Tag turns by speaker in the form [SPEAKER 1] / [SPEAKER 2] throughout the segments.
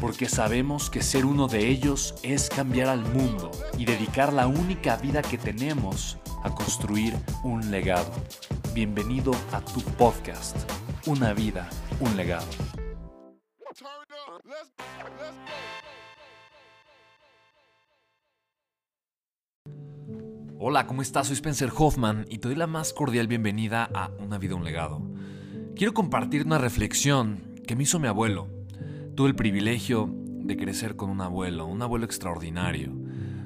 [SPEAKER 1] porque sabemos que ser uno de ellos es cambiar al mundo y dedicar la única vida que tenemos a construir un legado. Bienvenido a tu podcast, Una vida, un legado. Hola, ¿cómo estás? Soy Spencer Hoffman y te doy la más cordial bienvenida a Una vida, un legado. Quiero compartir una reflexión que me hizo mi abuelo Tuve el privilegio de crecer con un abuelo, un abuelo extraordinario.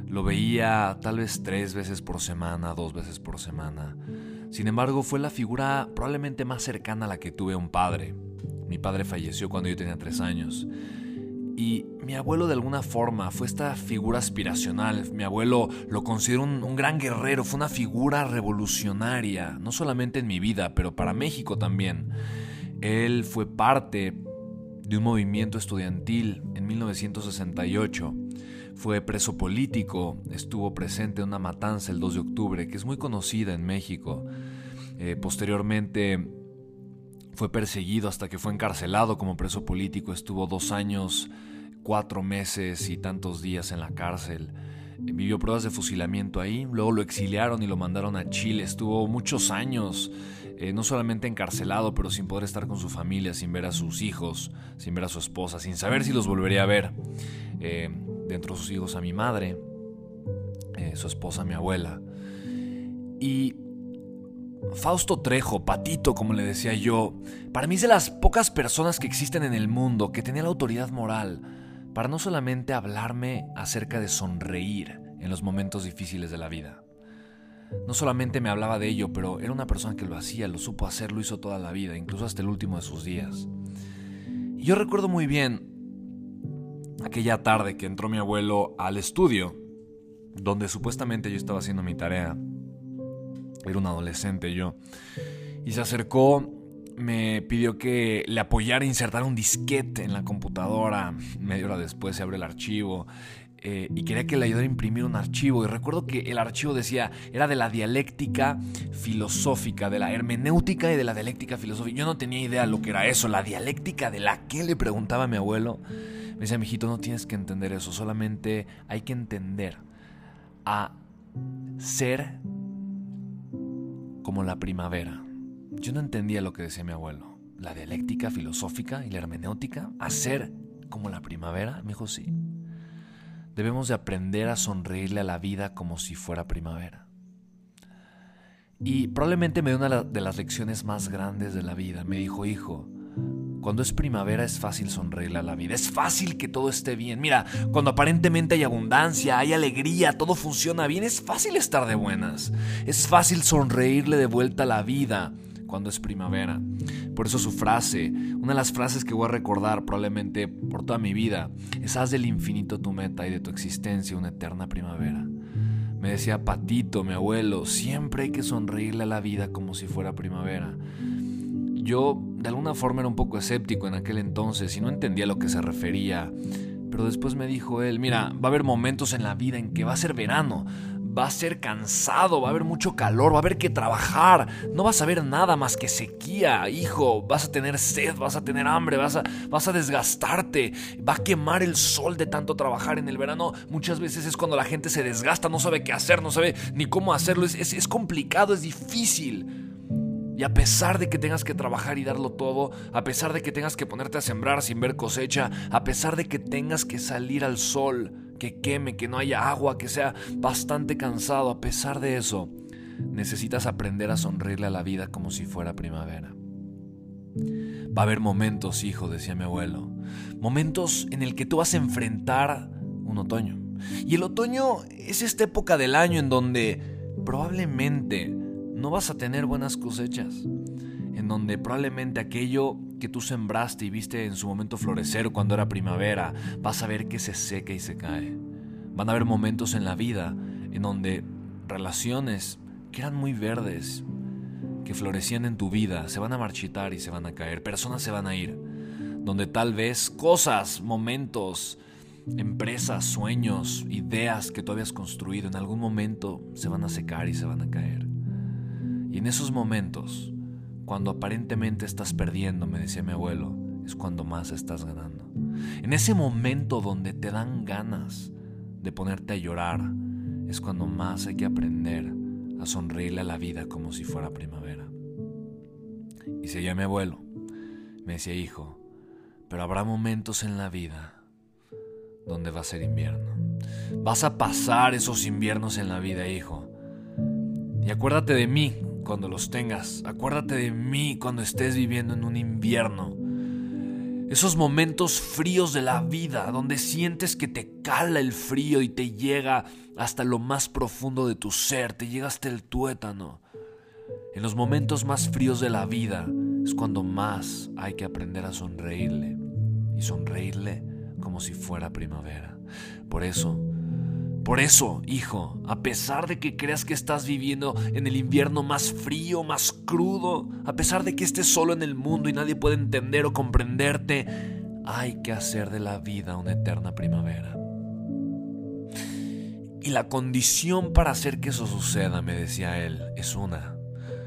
[SPEAKER 1] Lo veía tal vez tres veces por semana, dos veces por semana. Sin embargo, fue la figura probablemente más cercana a la que tuve un padre. Mi padre falleció cuando yo tenía tres años. Y mi abuelo de alguna forma fue esta figura aspiracional. Mi abuelo lo considero un, gran guerrero, fue una figura revolucionaria, no solamente en mi vida, pero para México también. Él fue parte de un movimiento estudiantil en 1968. Fue preso político, estuvo presente en una matanza el 2 de octubre, que es muy conocida en México. Eh, posteriormente fue perseguido hasta que fue encarcelado como preso político, estuvo dos años, cuatro meses y tantos días en la cárcel. Vivió pruebas de fusilamiento ahí, luego lo exiliaron y lo mandaron a Chile, estuvo muchos años eh, no solamente encarcelado, pero sin poder estar con su familia, sin ver a sus hijos, sin ver a su esposa, sin saber si los volvería a ver. Eh, dentro de sus hijos a mi madre, eh, su esposa a mi abuela. Y Fausto Trejo, Patito, como le decía yo, para mí es de las pocas personas que existen en el mundo que tenía la autoridad moral para no solamente hablarme acerca de sonreír en los momentos difíciles de la vida. No solamente me hablaba de ello, pero era una persona que lo hacía, lo supo hacer, lo hizo toda la vida, incluso hasta el último de sus días. Y yo recuerdo muy bien aquella tarde que entró mi abuelo al estudio, donde supuestamente yo estaba haciendo mi tarea. Era un adolescente yo. Y se acercó, me pidió que le apoyara a insertar un disquete en la computadora. Media hora después se abre el archivo eh, y quería que le ayudara a imprimir un archivo. Y recuerdo que el archivo decía, era de la dialéctica filosófica, de la hermenéutica y de la dialéctica filosófica. Yo no tenía idea lo que era eso, la dialéctica de la que le preguntaba a mi abuelo. Me decía, mijito, no tienes que entender eso, solamente hay que entender a ser como la primavera. Yo no entendía lo que decía mi abuelo. La dialéctica filosófica y la hermenéutica, a ser como la primavera, me dijo sí. Debemos de aprender a sonreírle a la vida como si fuera primavera. Y probablemente me dio una de las lecciones más grandes de la vida. Me dijo, hijo, cuando es primavera es fácil sonreírle a la vida, es fácil que todo esté bien. Mira, cuando aparentemente hay abundancia, hay alegría, todo funciona bien, es fácil estar de buenas. Es fácil sonreírle de vuelta a la vida cuando es primavera. Por eso su frase, una de las frases que voy a recordar probablemente por toda mi vida, es haz del infinito tu meta y de tu existencia una eterna primavera. Me decía Patito, mi abuelo, siempre hay que sonreírle a la vida como si fuera primavera. Yo de alguna forma era un poco escéptico en aquel entonces y no entendía a lo que se refería. Pero después me dijo él, mira, va a haber momentos en la vida en que va a ser verano, va a ser cansado, va a haber mucho calor, va a haber que trabajar, no vas a ver nada más que sequía, hijo, vas a tener sed, vas a tener hambre, vas a, vas a desgastarte, va a quemar el sol de tanto trabajar en el verano. Muchas veces es cuando la gente se desgasta, no sabe qué hacer, no sabe ni cómo hacerlo, es, es, es complicado, es difícil. Y a pesar de que tengas que trabajar y darlo todo, a pesar de que tengas que ponerte a sembrar sin ver cosecha, a pesar de que tengas que salir al sol, que queme, que no haya agua, que sea bastante cansado. A pesar de eso, necesitas aprender a sonreírle a la vida como si fuera primavera. Va a haber momentos, hijo, decía mi abuelo, momentos en el que tú vas a enfrentar un otoño. Y el otoño es esta época del año en donde probablemente no vas a tener buenas cosechas, donde probablemente aquello que tú sembraste y viste en su momento florecer cuando era primavera, vas a ver que se seca y se cae. Van a haber momentos en la vida en donde relaciones que eran muy verdes, que florecían en tu vida, se van a marchitar y se van a caer, personas se van a ir, donde tal vez cosas, momentos, empresas, sueños, ideas que tú habías construido en algún momento se van a secar y se van a caer. Y en esos momentos, cuando aparentemente estás perdiendo, me decía mi abuelo, es cuando más estás ganando. En ese momento donde te dan ganas de ponerte a llorar, es cuando más hay que aprender a sonreírle a la vida como si fuera primavera. Y seguía mi abuelo, me decía, hijo, pero habrá momentos en la vida donde va a ser invierno. Vas a pasar esos inviernos en la vida, hijo. Y acuérdate de mí cuando los tengas. Acuérdate de mí cuando estés viviendo en un invierno. Esos momentos fríos de la vida, donde sientes que te cala el frío y te llega hasta lo más profundo de tu ser, te llega hasta el tuétano. En los momentos más fríos de la vida es cuando más hay que aprender a sonreírle. Y sonreírle como si fuera primavera. Por eso, por eso, hijo, a pesar de que creas que estás viviendo en el invierno más frío, más crudo, a pesar de que estés solo en el mundo y nadie puede entender o comprenderte, hay que hacer de la vida una eterna primavera. Y la condición para hacer que eso suceda, me decía él, es una.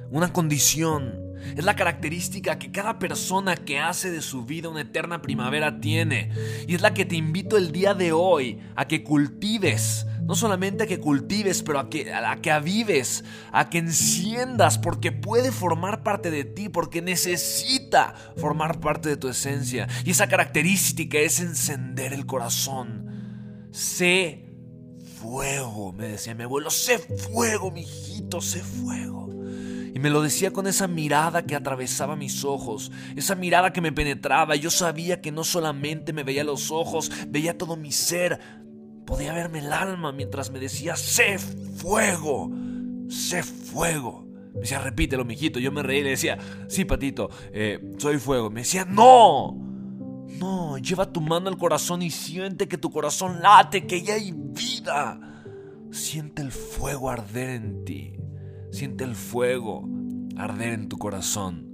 [SPEAKER 1] Una condición es la característica que cada persona que hace de su vida una eterna primavera tiene. Y es la que te invito el día de hoy a que cultives. No solamente a que cultives, pero a que, a que avives, a que enciendas, porque puede formar parte de ti, porque necesita formar parte de tu esencia. Y esa característica es encender el corazón. Sé fuego, me decía mi abuelo, sé fuego, mijito, sé fuego. Y me lo decía con esa mirada que atravesaba mis ojos, esa mirada que me penetraba. Yo sabía que no solamente me veía los ojos, veía todo mi ser. Podía verme el alma mientras me decía, sé fuego, sé fuego. Me decía, repítelo, mijito. Yo me reí y le decía, sí, patito, eh, soy fuego. Me decía, no, no, lleva tu mano al corazón y siente que tu corazón late, que ya hay vida. Siente el fuego arder en ti. Siente el fuego arder en tu corazón.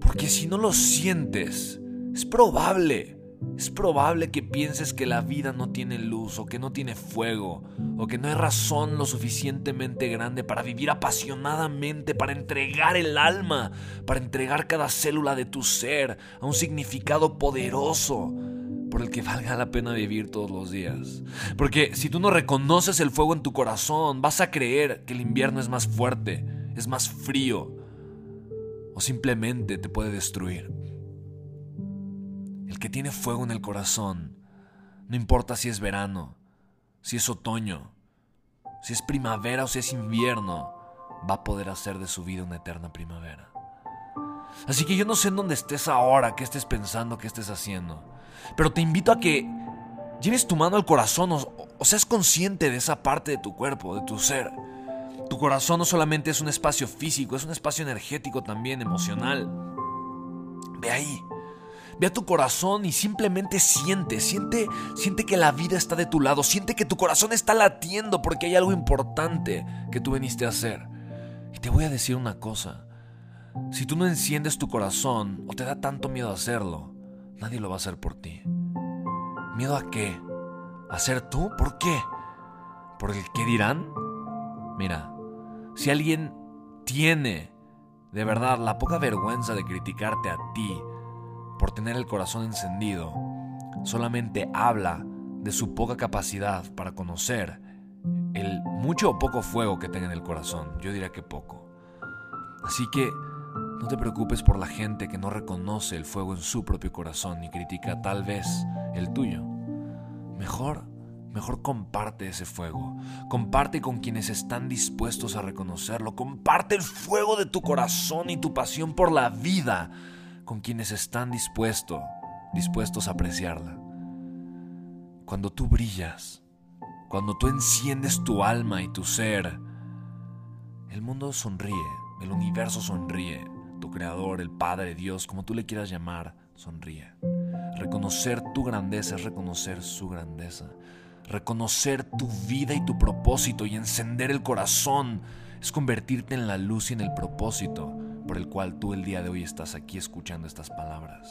[SPEAKER 1] Porque si no lo sientes, es probable, es probable que pienses que la vida no tiene luz o que no tiene fuego o que no hay razón lo suficientemente grande para vivir apasionadamente, para entregar el alma, para entregar cada célula de tu ser a un significado poderoso por el que valga la pena vivir todos los días. Porque si tú no reconoces el fuego en tu corazón, vas a creer que el invierno es más fuerte, es más frío, o simplemente te puede destruir. El que tiene fuego en el corazón, no importa si es verano, si es otoño, si es primavera o si es invierno, va a poder hacer de su vida una eterna primavera. Así que yo no sé en dónde estés ahora, qué estés pensando, qué estés haciendo. Pero te invito a que lleves tu mano al corazón o, seas consciente de esa parte de tu cuerpo, de tu ser. Tu corazón no solamente es un espacio físico, es un espacio energético también, emocional. Ve ahí. Ve a tu corazón y simplemente siente, siente, siente que la vida está de tu lado, siente que tu corazón está latiendo porque hay algo importante que tú viniste a hacer. Y te voy a decir una cosa, si tú no enciendes tu corazón o te da tanto miedo hacerlo, Nadie lo va a hacer por ti. ¿Miedo a qué? ¿A ser tú? ¿Por qué? ¿Por el qué dirán? Mira, si alguien tiene de verdad la poca vergüenza de criticarte a ti por tener el corazón encendido, solamente habla de su poca capacidad para conocer el mucho o poco fuego que tenga en el corazón. Yo diría que poco. Así que no te preocupes por la gente que no reconoce el fuego en su propio corazón y critica tal vez el tuyo. Mejor mejor comparte ese fuego. Comparte con quienes están dispuestos a reconocerlo. Comparte el fuego de tu corazón y tu pasión por la vida con quienes están dispuestos, dispuestos a apreciarla. Cuando tú brillas, cuando tú enciendes tu alma y tu ser, el mundo sonríe, el universo sonríe, tu creador, el Padre, Dios, como tú le quieras llamar, sonríe. Reconocer tu grandeza es reconocer su grandeza. Reconocer tu vida y tu propósito y encender el corazón es convertirte en la luz y en el propósito por el cual tú el día de hoy estás aquí escuchando estas palabras.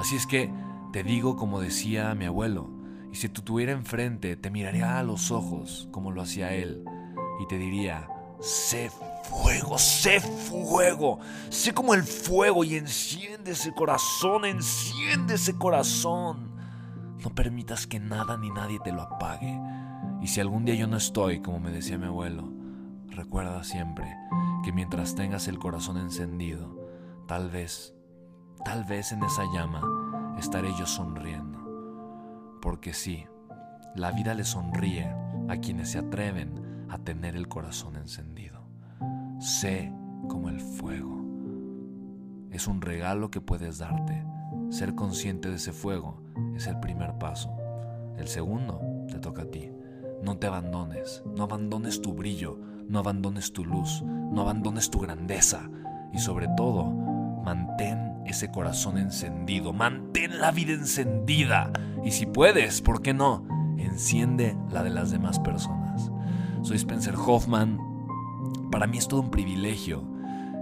[SPEAKER 1] Así es que te digo como decía mi abuelo, y si tú tuviera enfrente te miraría a los ojos como lo hacía él y te diría, sé fuego, sé fuego, sé como el fuego y enciende ese corazón, enciende ese corazón. No permitas que nada ni nadie te lo apague. Y si algún día yo no estoy, como me decía mi abuelo, recuerda siempre que mientras tengas el corazón encendido, tal vez, tal vez en esa llama estaré yo sonriendo. Porque sí, la vida le sonríe a quienes se atreven a tener el corazón encendido. Sé como el fuego. Es un regalo que puedes darte. Ser consciente de ese fuego es el primer paso. El segundo te toca a ti. No te abandones, no abandones tu brillo, no abandones tu luz, no abandones tu grandeza y sobre todo, mantén ese corazón encendido, mantén la vida encendida y si puedes, ¿por qué no? Enciende la de las demás personas. Soy Spencer Hoffman. Para mí es todo un privilegio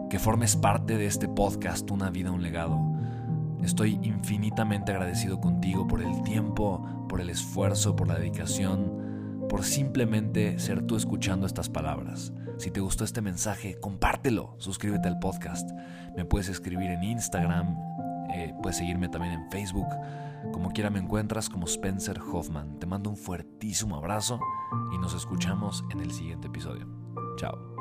[SPEAKER 1] que formes parte de este podcast Una vida, un legado. Estoy infinitamente agradecido contigo por el tiempo, por el esfuerzo, por la dedicación, por simplemente ser tú escuchando estas palabras. Si te gustó este mensaje, compártelo, suscríbete al podcast. Me puedes escribir en Instagram, eh, puedes seguirme también en Facebook. Como quiera me encuentras como Spencer Hoffman. Te mando un fuertísimo abrazo y nos escuchamos en el siguiente episodio. Chao.